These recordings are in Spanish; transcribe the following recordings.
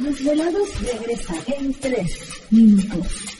Los desvelados regresa en tres minutos.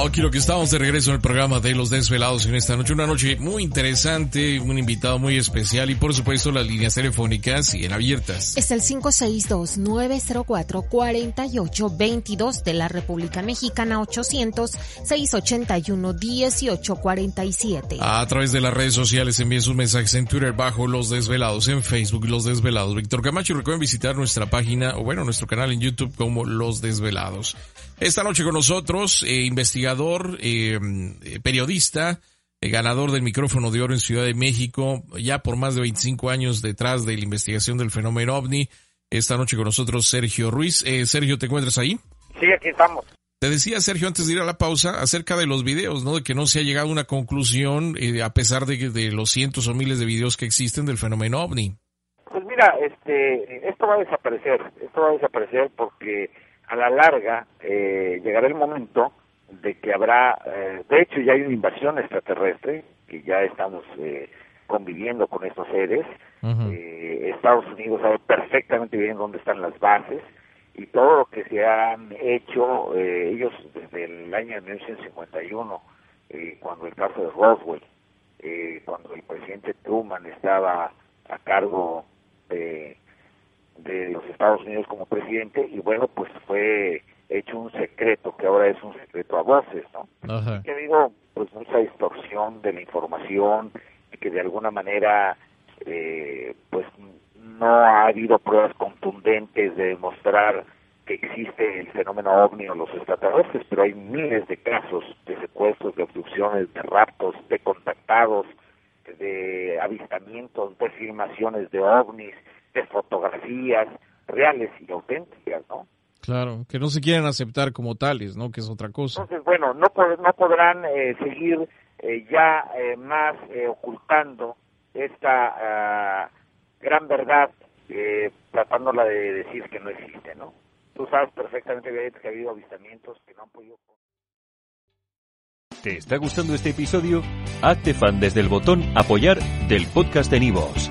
Oh, quiero que estamos de regreso en el programa de Los Desvelados en esta noche. Una noche muy interesante, un invitado muy especial y por supuesto las líneas telefónicas siguen abiertas. Es el 562-904-4822 de la República Mexicana 800-681-1847. A través de las redes sociales envíen sus mensajes en Twitter bajo Los Desvelados, en Facebook Los Desvelados. Víctor Camacho, recuerden visitar nuestra página o bueno, nuestro canal en YouTube como Los Desvelados. Esta noche con nosotros, eh, investigador, eh, periodista, eh, ganador del micrófono de oro en Ciudad de México, ya por más de 25 años detrás de la investigación del fenómeno ovni. Esta noche con nosotros Sergio Ruiz. Eh, Sergio, ¿te encuentras ahí? Sí, aquí estamos. Te decía Sergio antes de ir a la pausa acerca de los videos, ¿no? De que no se ha llegado a una conclusión eh, a pesar de, de los cientos o miles de videos que existen del fenómeno ovni. Pues mira, este, esto va a desaparecer, esto va a desaparecer porque a la larga eh, llegará el momento de que habrá, eh, de hecho ya hay una invasión extraterrestre, que ya estamos eh, conviviendo con estos seres, eh, Estados Unidos sabe perfectamente bien dónde están las bases y todo lo que se han hecho eh, ellos desde el año 1951, eh, cuando el caso de Roswell, eh, cuando el presidente Truman estaba a cargo de de los Estados Unidos como presidente y bueno, pues fue hecho secreto que ahora es un secreto a voces, ¿no? Ajá. Que digo, pues mucha distorsión de la información y que de alguna manera eh, pues no ha habido pruebas contundentes de demostrar que existe el fenómeno ovni o los extraterrestres, pero hay miles de casos de secuestros, de abducciones, de raptos, de contactados, de avistamientos, de filmaciones de ovnis, de fotografías reales y auténticas, ¿no? Claro, que no se quieren aceptar como tales, ¿no? Que es otra cosa. Entonces, bueno, no, pod- no podrán eh, seguir eh, ya eh, más eh, ocultando esta ah, gran verdad, eh, tratándola de decir que no existe, ¿no? Tú sabes perfectamente bien que ha habido avistamientos que no han podido... ¿Te está gustando este episodio? Hazte fan desde el botón Apoyar del podcast de Nivos.